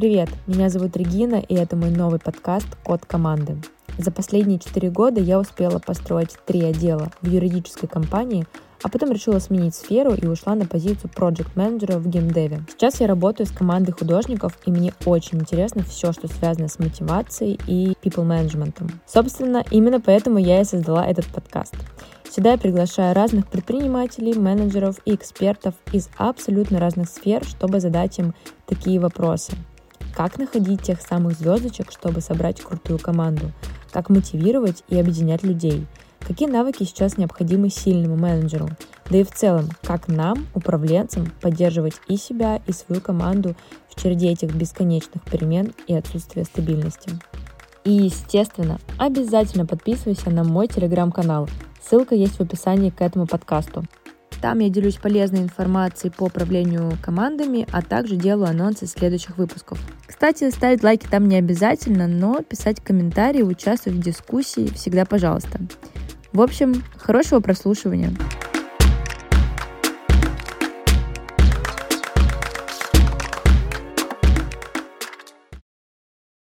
Привет, меня зовут Регина, и это мой новый подкаст «Код команды». За последние четыре года я успела построить три отдела в юридической компании, а потом решила сменить сферу и ушла на позицию проект менеджера в геймдеве. Сейчас я работаю с командой художников, и мне очень интересно все, что связано с мотивацией и people менеджментом. Собственно, именно поэтому я и создала этот подкаст. Сюда я приглашаю разных предпринимателей, менеджеров и экспертов из абсолютно разных сфер, чтобы задать им такие вопросы. Как находить тех самых звездочек, чтобы собрать крутую команду? Как мотивировать и объединять людей? Какие навыки сейчас необходимы сильному менеджеру? Да и в целом, как нам, управленцам, поддерживать и себя, и свою команду в череде этих бесконечных перемен и отсутствия стабильности? И, естественно, обязательно подписывайся на мой телеграм-канал – Ссылка есть в описании к этому подкасту. Там я делюсь полезной информацией по управлению командами, а также делаю анонсы следующих выпусков. Кстати, ставить лайки там не обязательно, но писать комментарии, участвовать в дискуссии всегда пожалуйста. В общем, хорошего прослушивания.